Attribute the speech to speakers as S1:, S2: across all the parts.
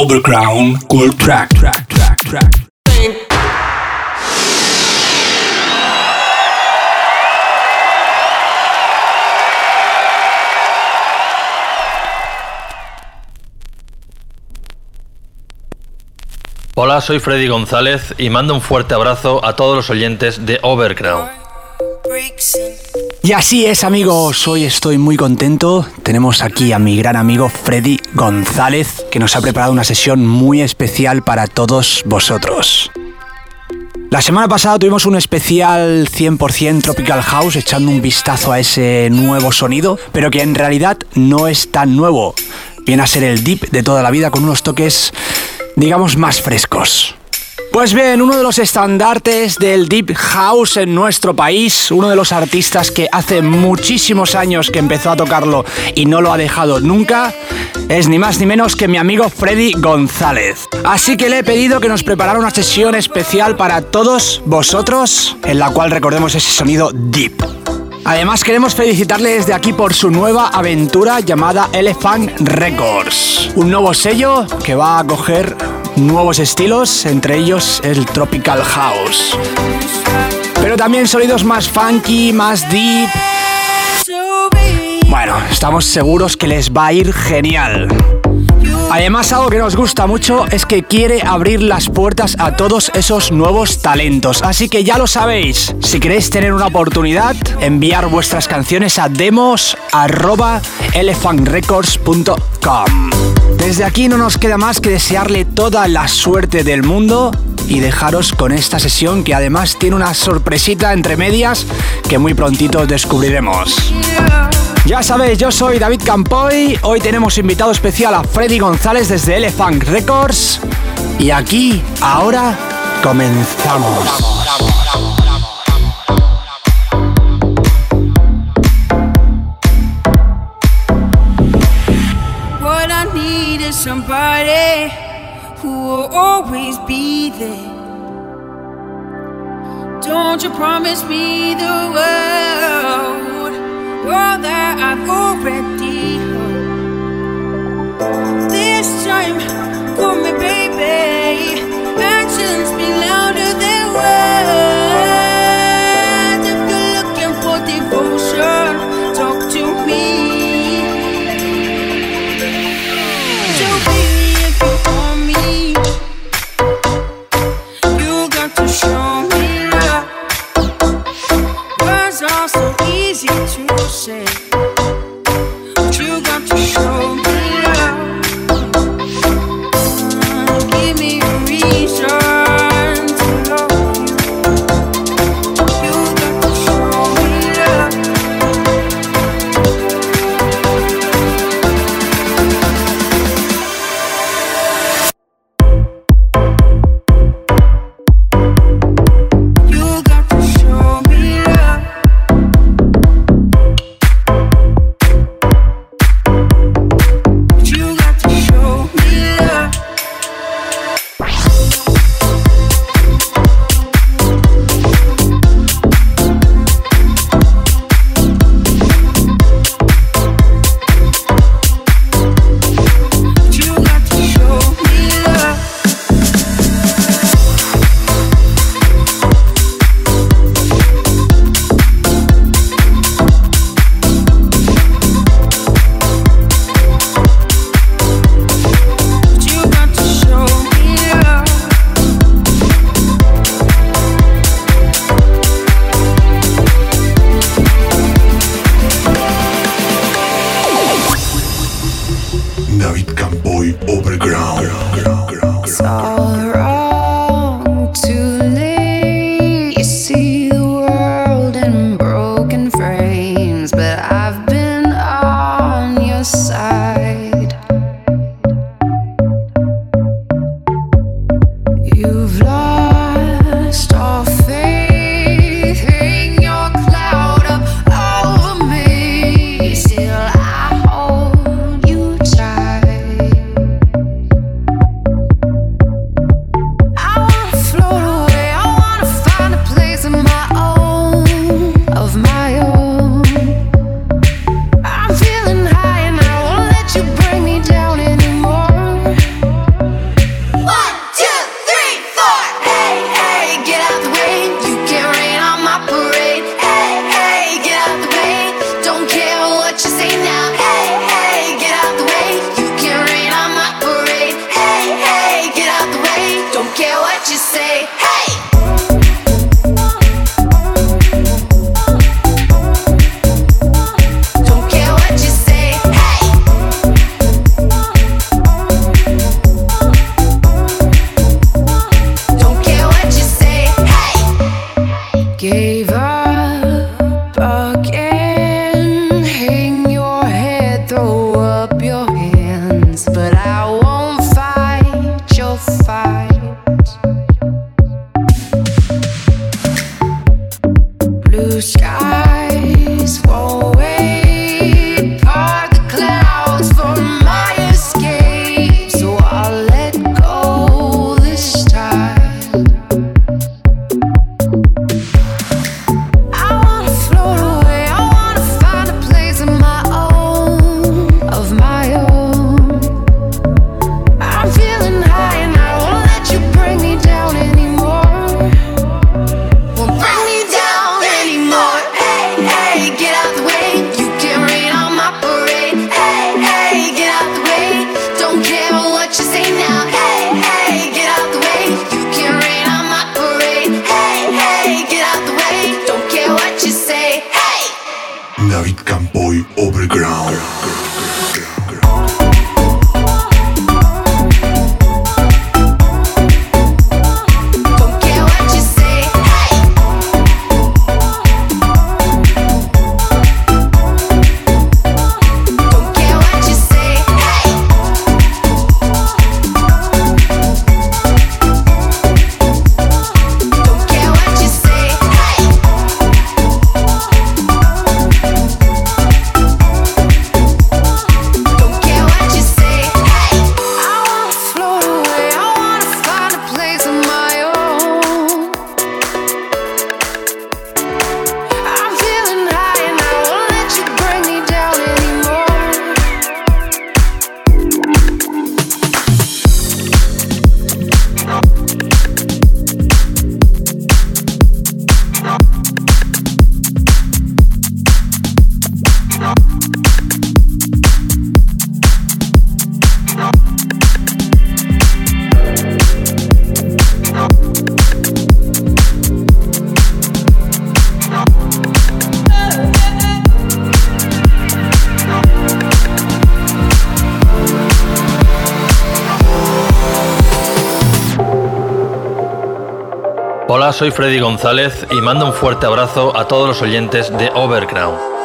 S1: Overground.
S2: Cool Track Track Track Track
S3: Hola, soy Freddy González y mando un fuerte abrazo a todos los oyentes de Overground.
S4: Y así es amigos, hoy estoy muy contento. Tenemos aquí a mi gran amigo Freddy González que nos ha preparado una sesión muy especial para todos vosotros. La semana pasada tuvimos un especial 100% Tropical House echando un vistazo a ese nuevo sonido, pero que en realidad no es tan nuevo. Viene a ser el deep de toda la vida con unos toques, digamos, más frescos. Pues bien, uno de los estandartes del Deep House en nuestro país, uno de los artistas que hace muchísimos años que empezó a tocarlo y no lo ha dejado nunca, es ni más ni menos que mi amigo Freddy González. Así que le he pedido que nos preparara una sesión especial para todos vosotros, en la cual recordemos ese sonido deep. Además queremos felicitarle desde aquí por su nueva aventura llamada Elephant Records. Un nuevo sello que va a coger nuevos estilos, entre ellos el Tropical House. Pero también sonidos más funky, más deep. Bueno, estamos seguros que les va a ir genial. Además, algo que nos gusta mucho es que quiere abrir las puertas a todos esos nuevos talentos. Así que ya lo sabéis, si queréis tener una oportunidad, enviar vuestras canciones a demos.elephantrecords.com. Desde aquí no nos queda más que desearle toda la suerte del mundo y dejaros con esta sesión que además tiene una sorpresita entre medias que muy prontito descubriremos. Ya sabéis, yo soy David Campoy. Hoy tenemos invitado especial a Freddy González desde Elephant Records. Y aquí, ahora, comenzamos.
S5: Somebody who will always be there. Don't you promise me the world that I've already heard. This time, for me, baby. Actions speak louder than words.
S3: soy Freddy González y mando un fuerte abrazo a todos los oyentes de Overground.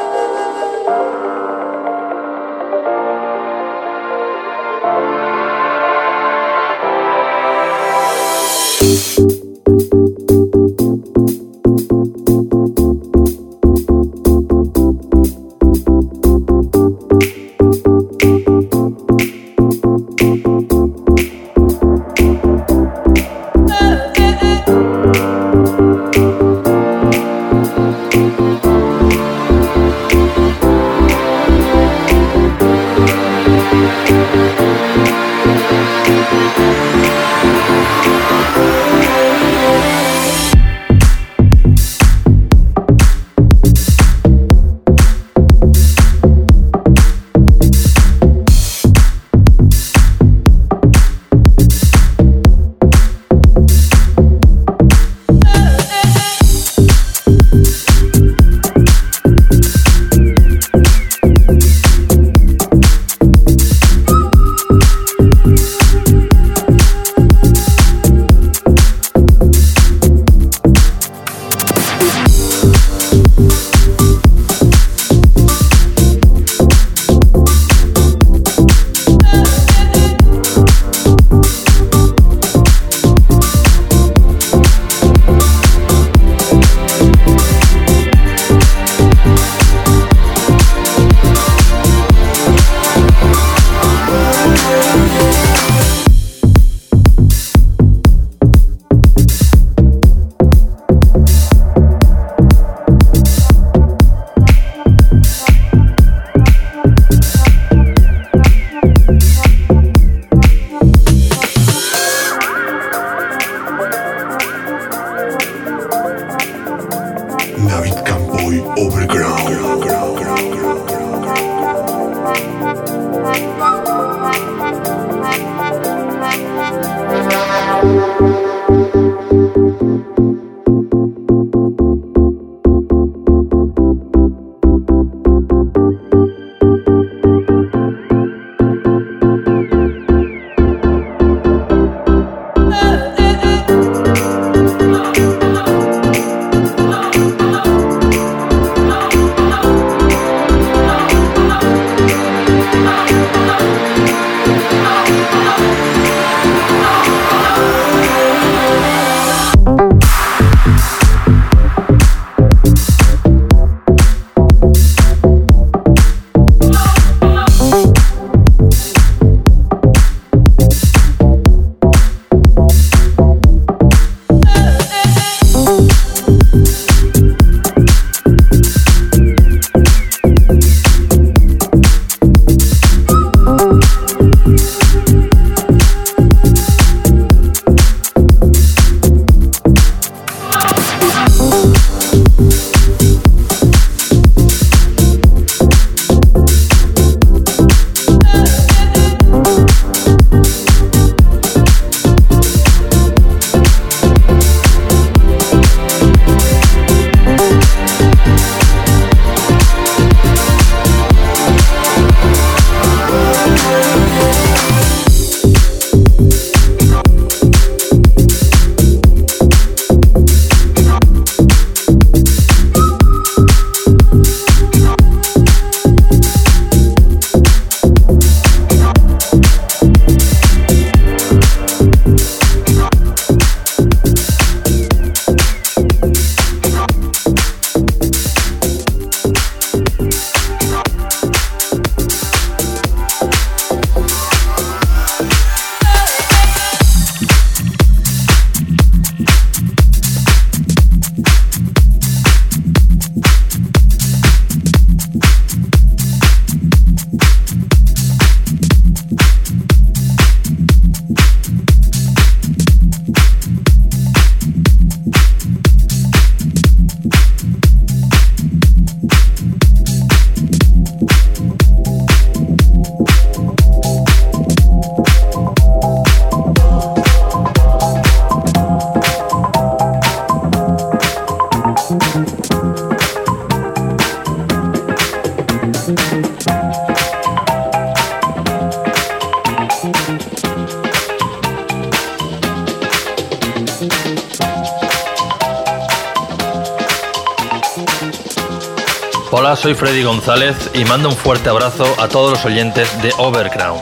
S1: Soy Freddy González y mando un fuerte abrazo a todos los oyentes de Overground.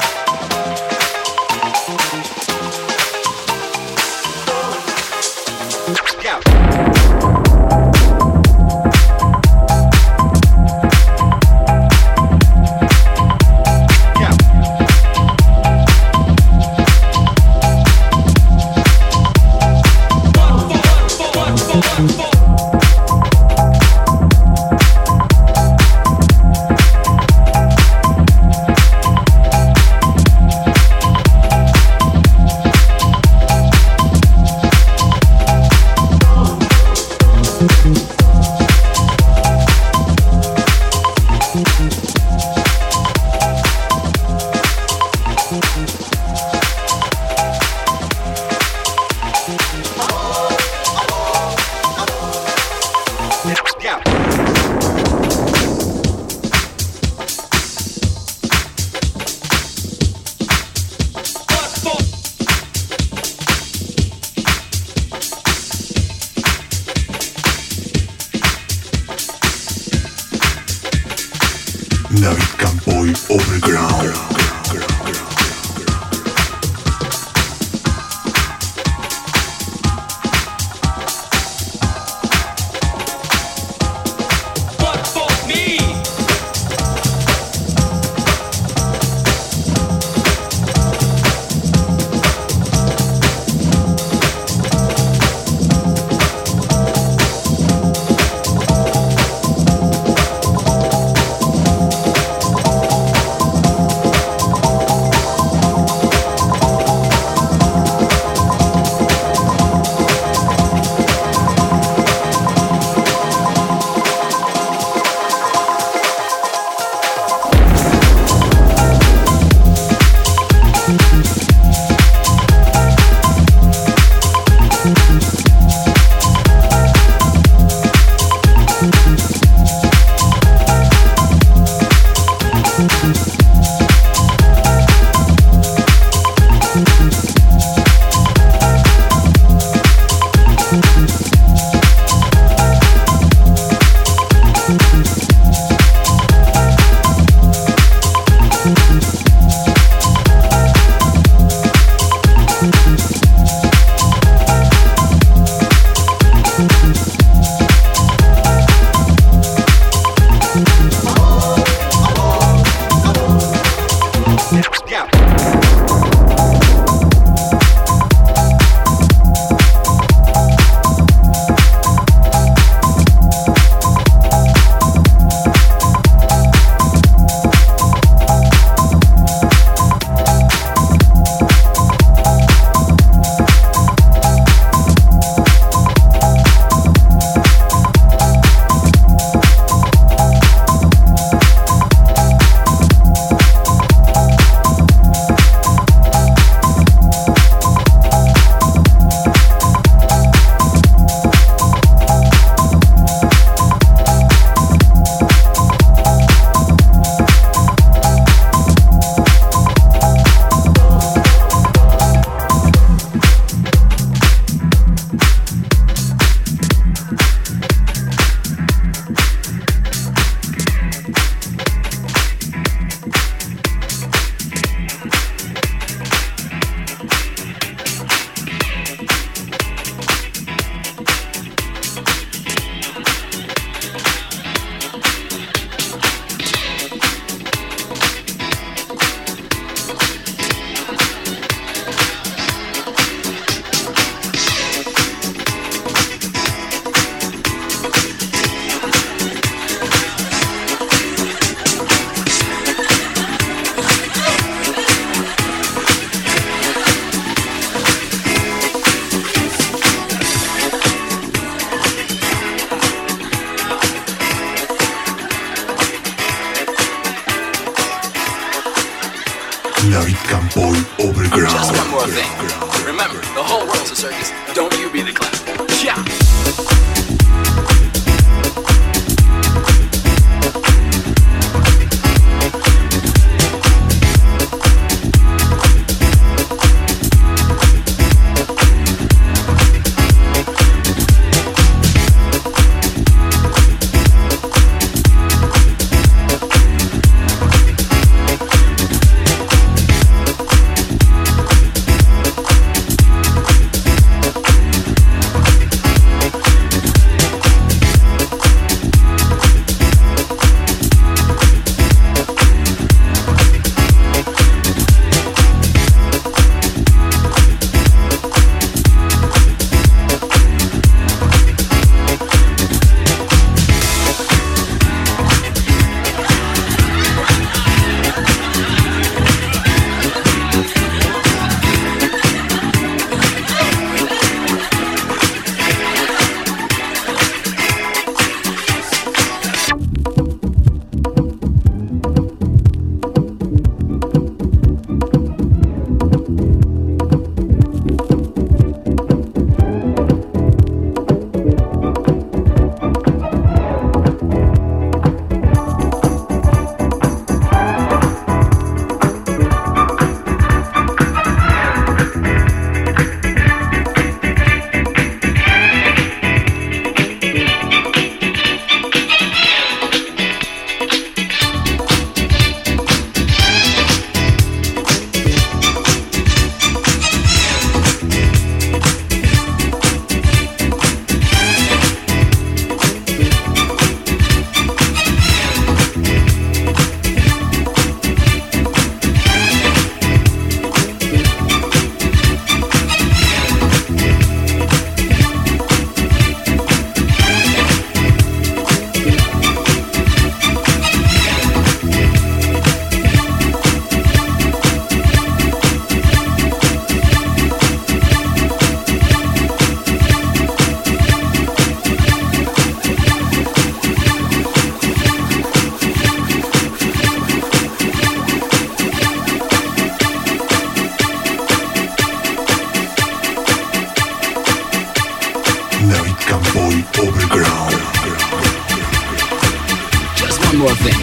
S6: Thing.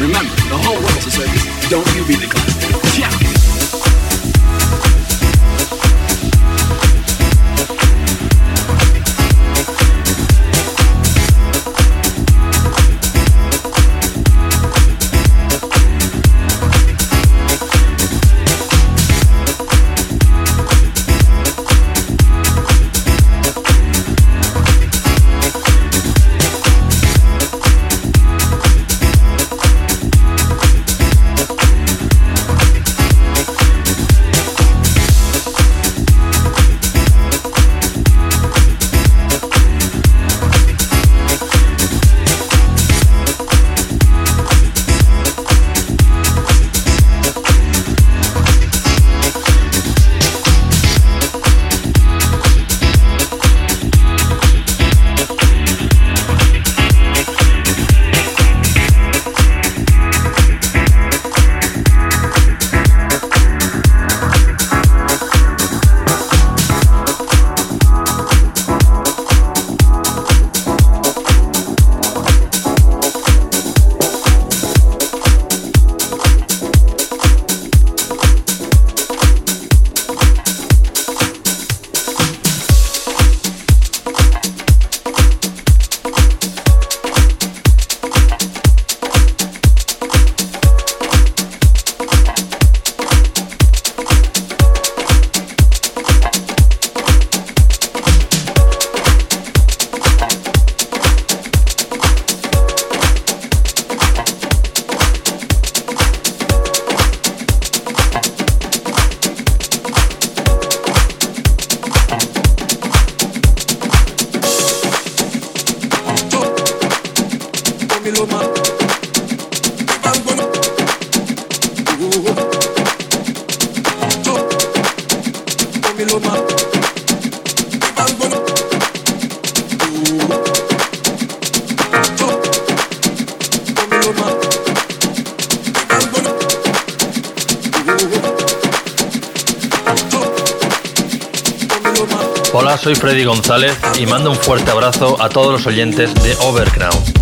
S6: Remember, the whole world's a circus. Don't you be the clown.
S3: Hola, soy Freddy González y mando un fuerte abrazo a todos los oyentes de Overground.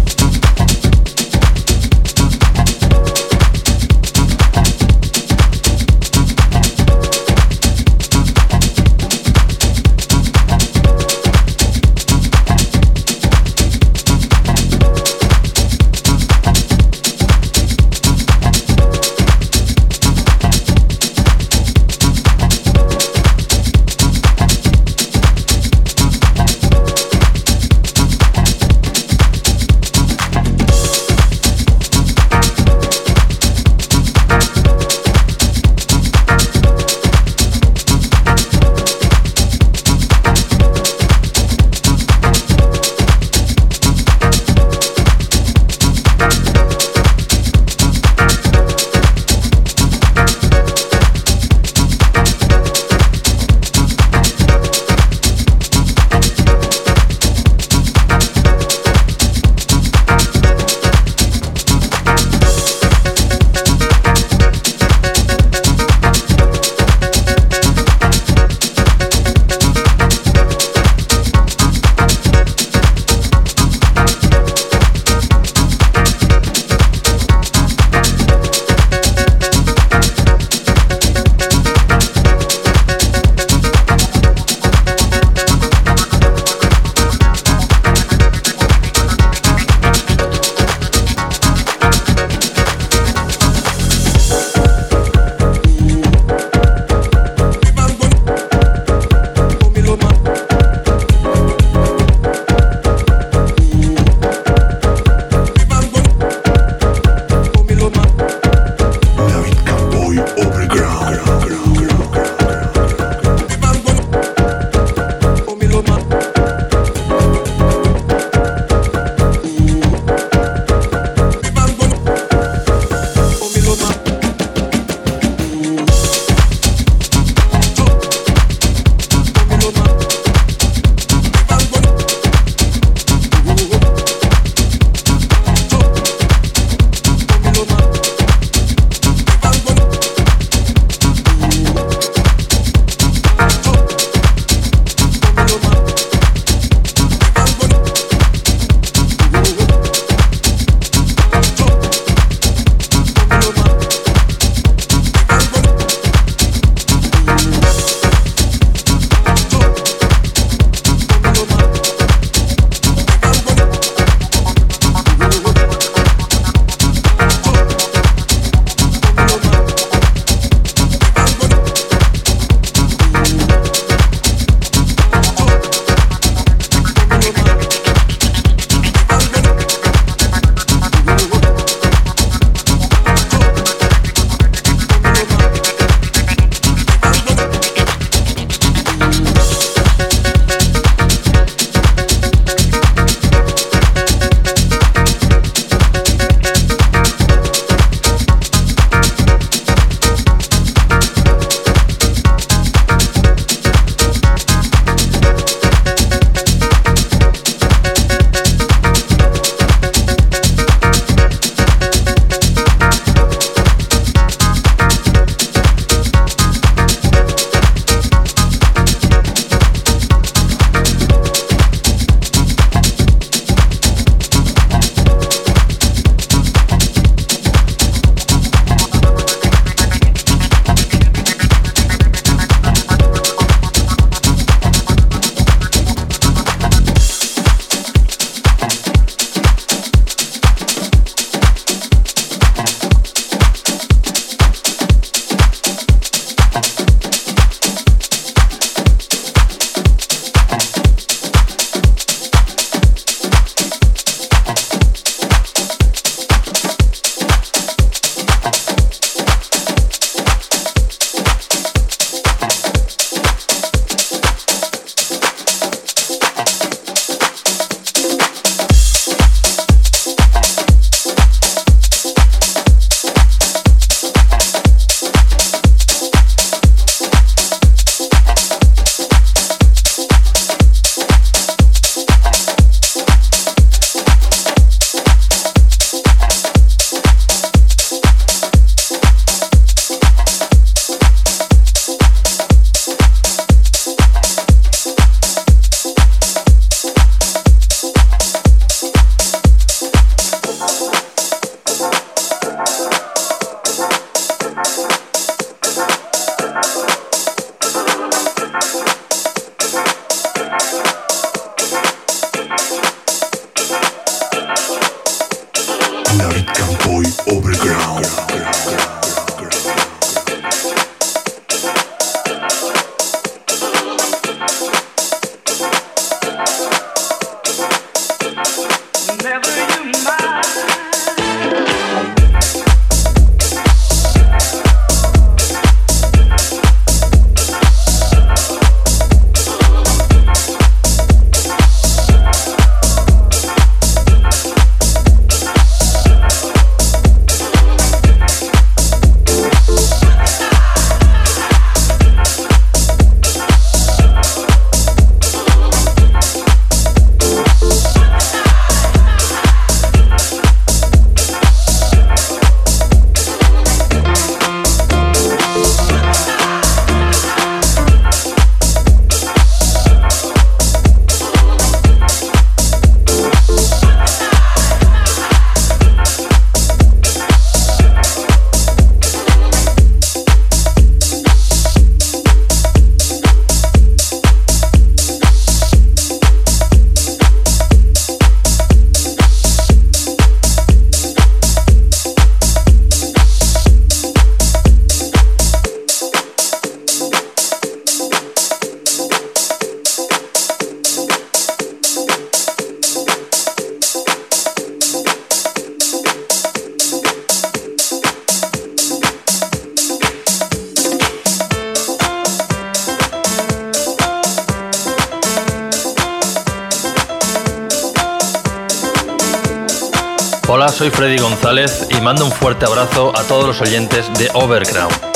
S3: Hola, soy Freddy González y mando un fuerte abrazo a todos los oyentes de Overground.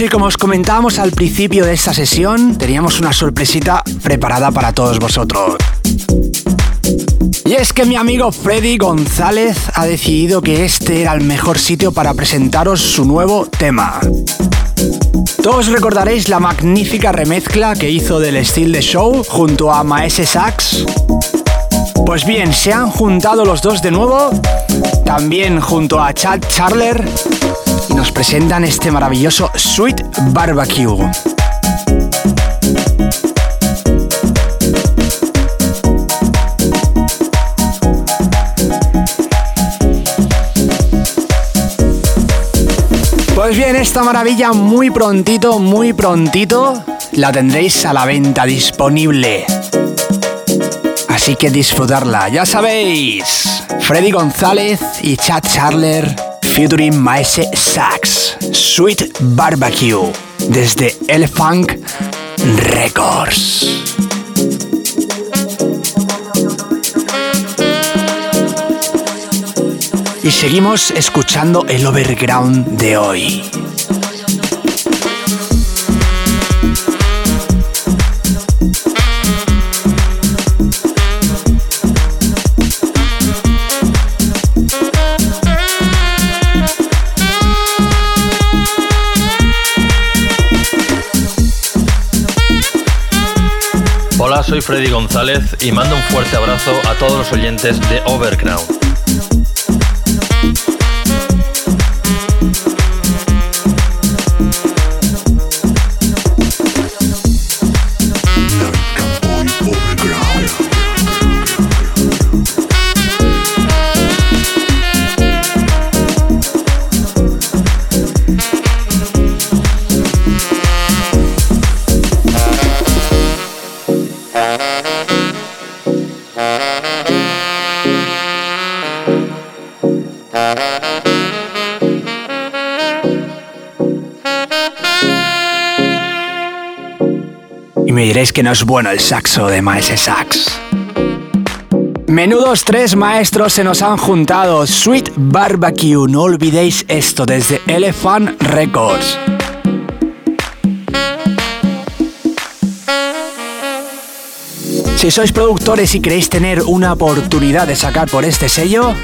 S4: Amigos, y como os comentábamos al principio de esta sesión, teníamos una sorpresita preparada para todos vosotros. Y es que mi amigo Freddy González ha decidido que este era el mejor sitio para presentaros su nuevo tema. Todos recordaréis la magnífica remezcla que hizo del Steel de Show junto a Maese Sax. Pues bien, se han juntado los dos de nuevo, también junto a Chad Charler, y nos presentan este maravilloso Sweet Barbecue. Pues bien, esta maravilla muy prontito, muy prontito, la tendréis a la venta disponible. Así que disfrutarla, ya sabéis. Freddy González y Chad Charler featuring Maese Sax, Sweet Barbecue, desde El Records. Y seguimos escuchando el overground de hoy.
S3: Soy Freddy González y mando un fuerte abrazo a todos los oyentes de Overground.
S4: Que no es bueno el saxo de Maese Sax. Menudos tres maestros se nos han juntado. Sweet Barbecue, no olvidéis esto desde Elephant Records. Si sois productores y queréis tener una oportunidad de sacar por este sello,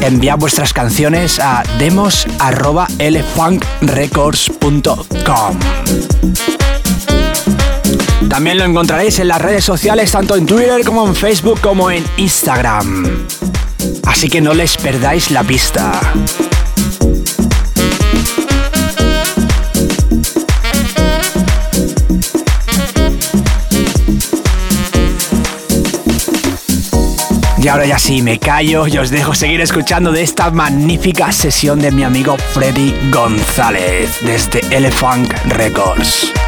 S4: enviad vuestras canciones a demos.elephantrecords.com. También lo encontraréis en las redes sociales, tanto en Twitter como en Facebook como en Instagram. Así que no les perdáis la pista. Y ahora ya sí, me callo y os dejo seguir escuchando de esta magnífica sesión de mi amigo Freddy González desde Elephant Records.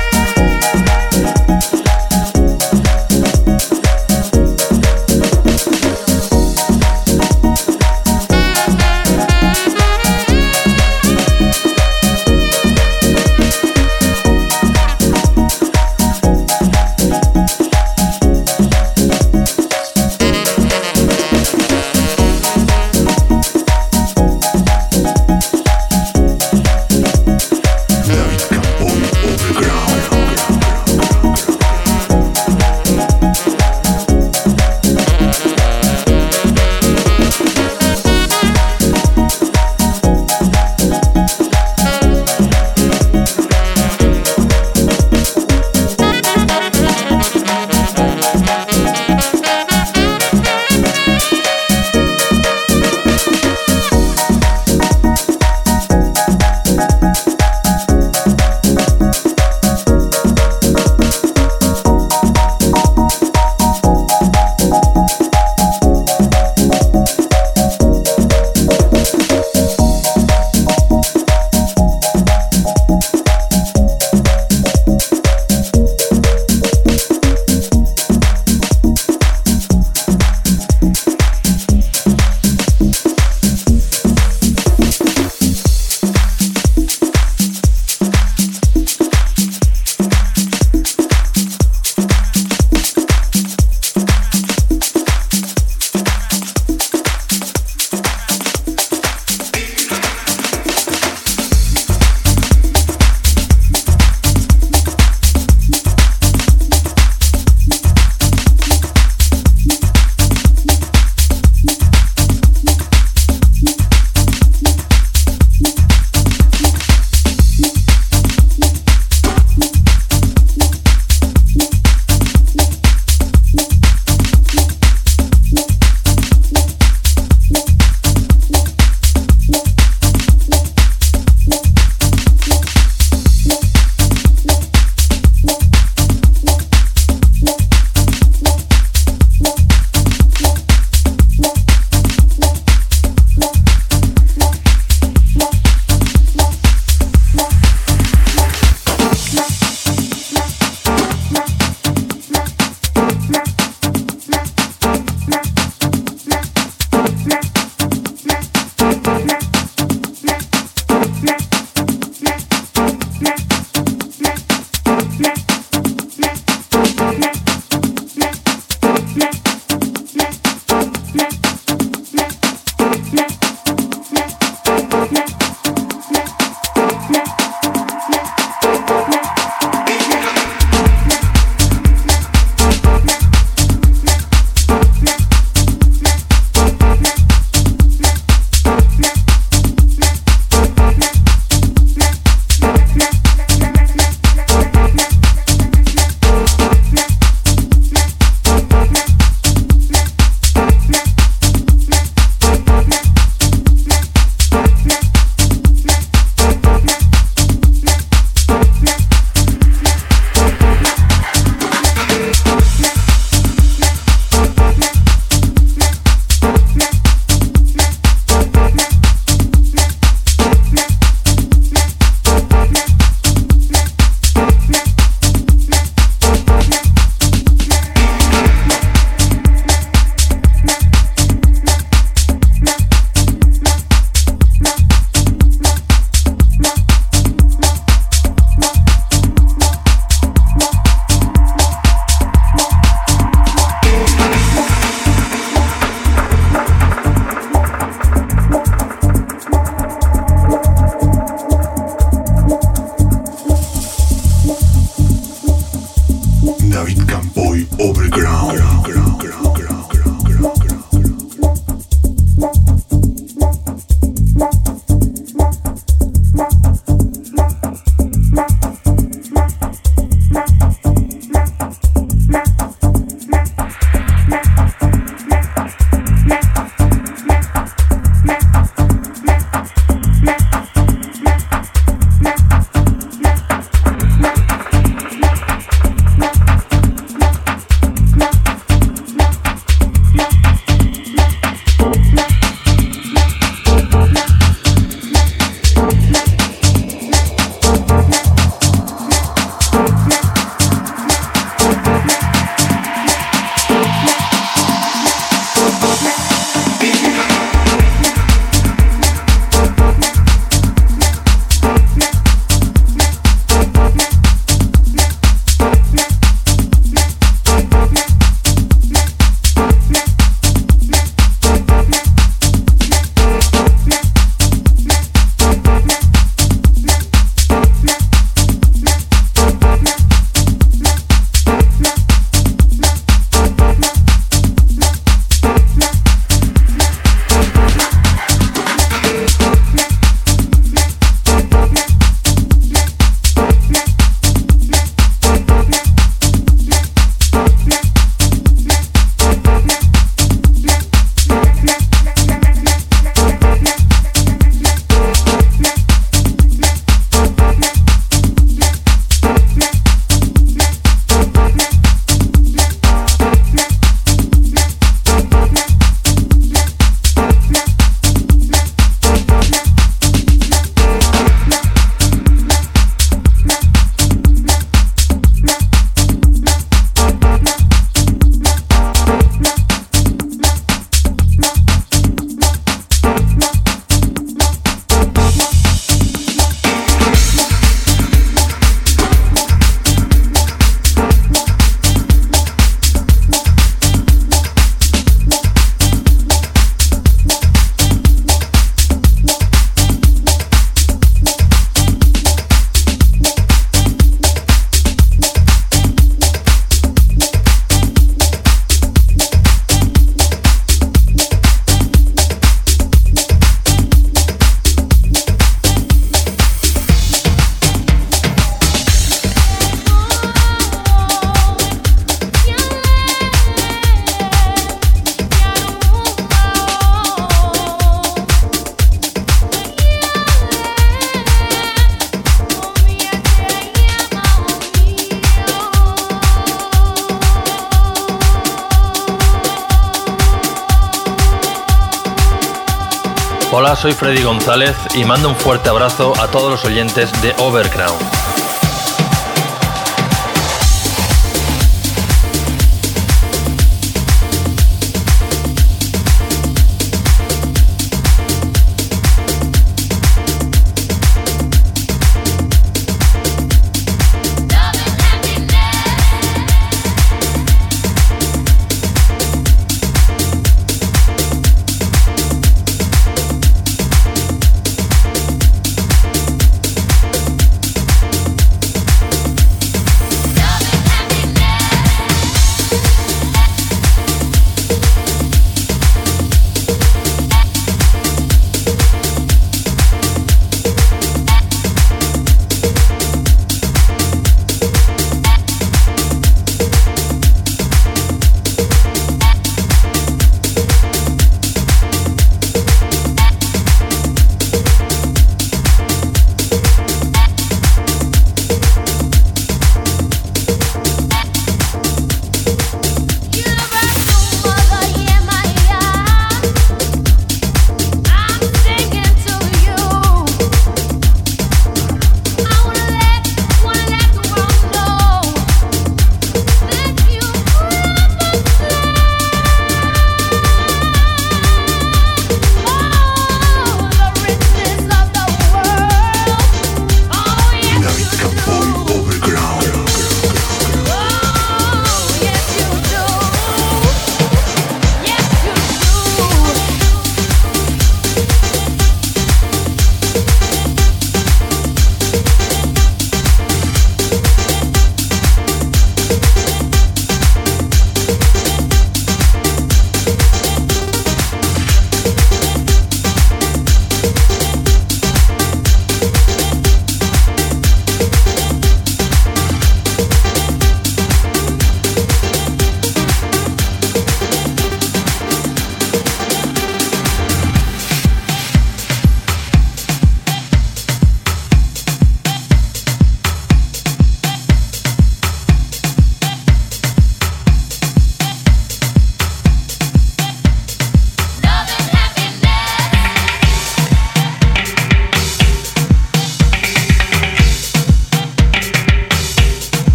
S3: Soy Freddy González y mando un fuerte abrazo a todos los oyentes de Overground.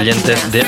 S7: oyentes de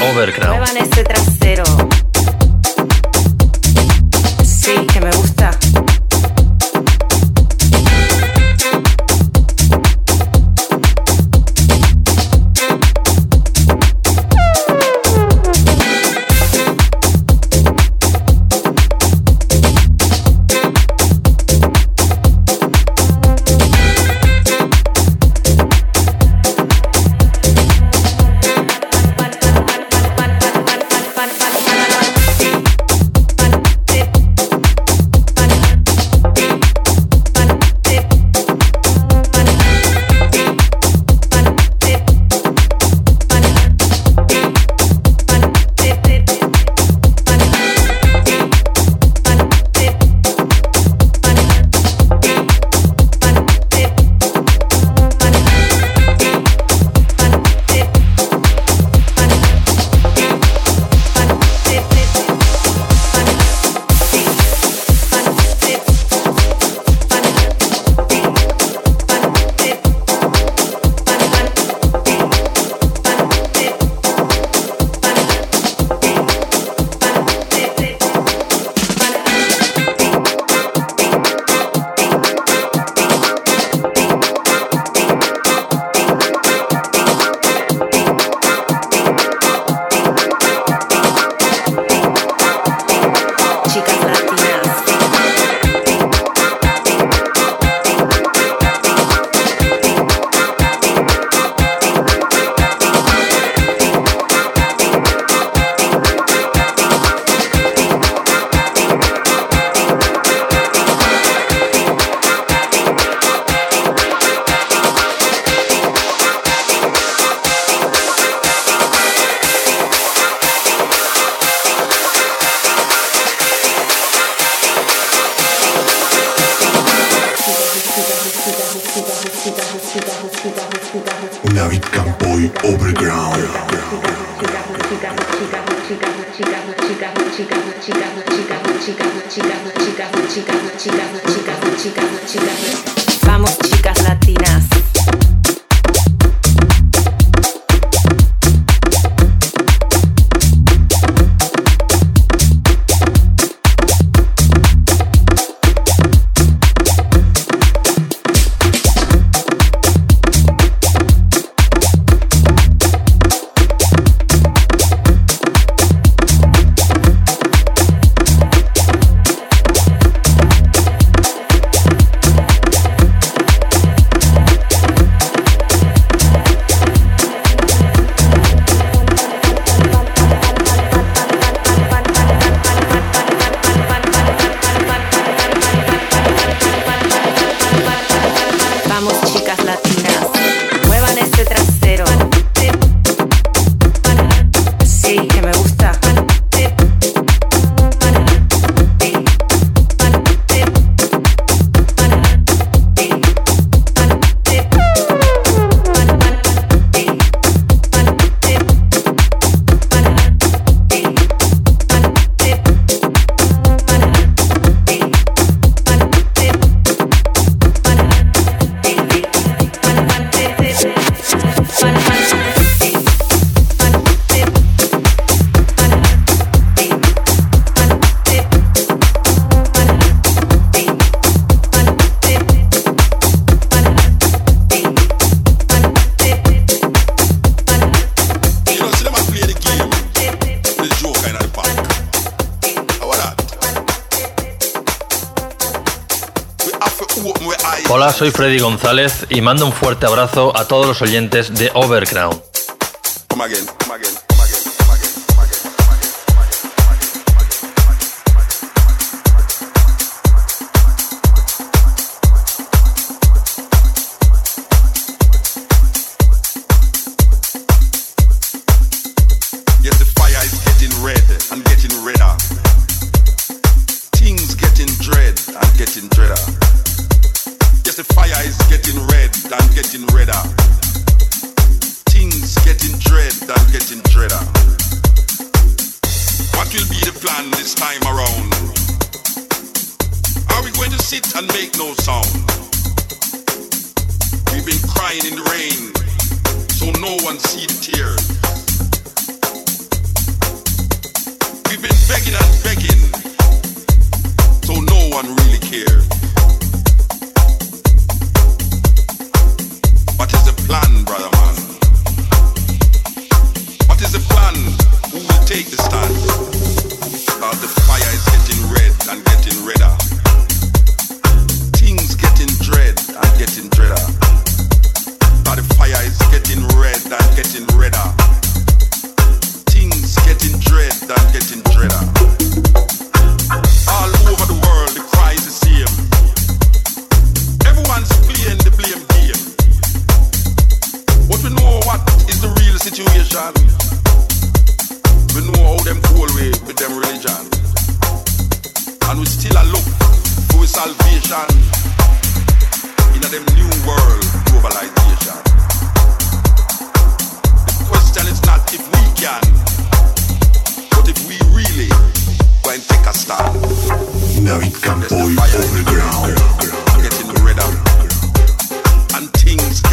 S7: 感。González y mando un fuerte abrazo a todos los oyentes de Overground.
S8: Things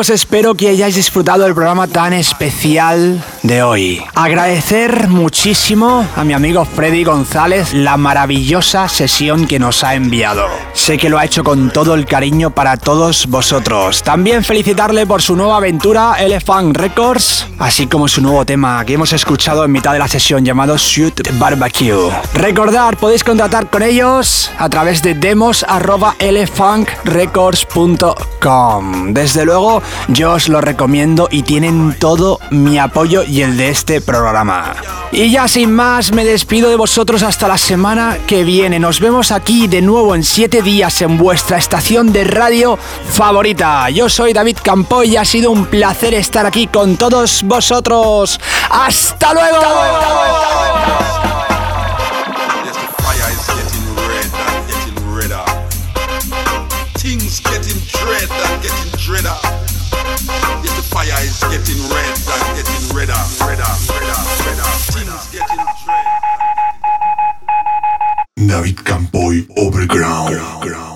S4: espero que hayáis disfrutado del programa tan especial de hoy. Agradecer muchísimo a mi amigo Freddy González la maravillosa sesión que nos ha enviado. Sé que lo ha hecho con todo el cariño para todos vosotros. También felicitarle por su nueva aventura Elephant Records, así como su nuevo tema que hemos escuchado en mitad de la sesión llamado Shoot Barbecue. Recordad, podéis contratar con ellos a través de demos arroba elephantrecords.com. Desde luego, yo os lo recomiendo y tienen todo mi apoyo y el de este programa. Y ya sin más, me despido de vosotros hasta la semana que viene. Nos vemos aquí de nuevo en 7 días en vuestra estación de radio favorita. Yo soy David Campoy y ha sido un placer estar aquí con todos vosotros. ¡Hasta luego!
S7: Yes, the fire is getting red and getting redder. Things getting dread and getting dreader. Yes, the fire is getting red and getting redder, redder, redder, redder. Things getting dread.
S1: David Campoy Overground.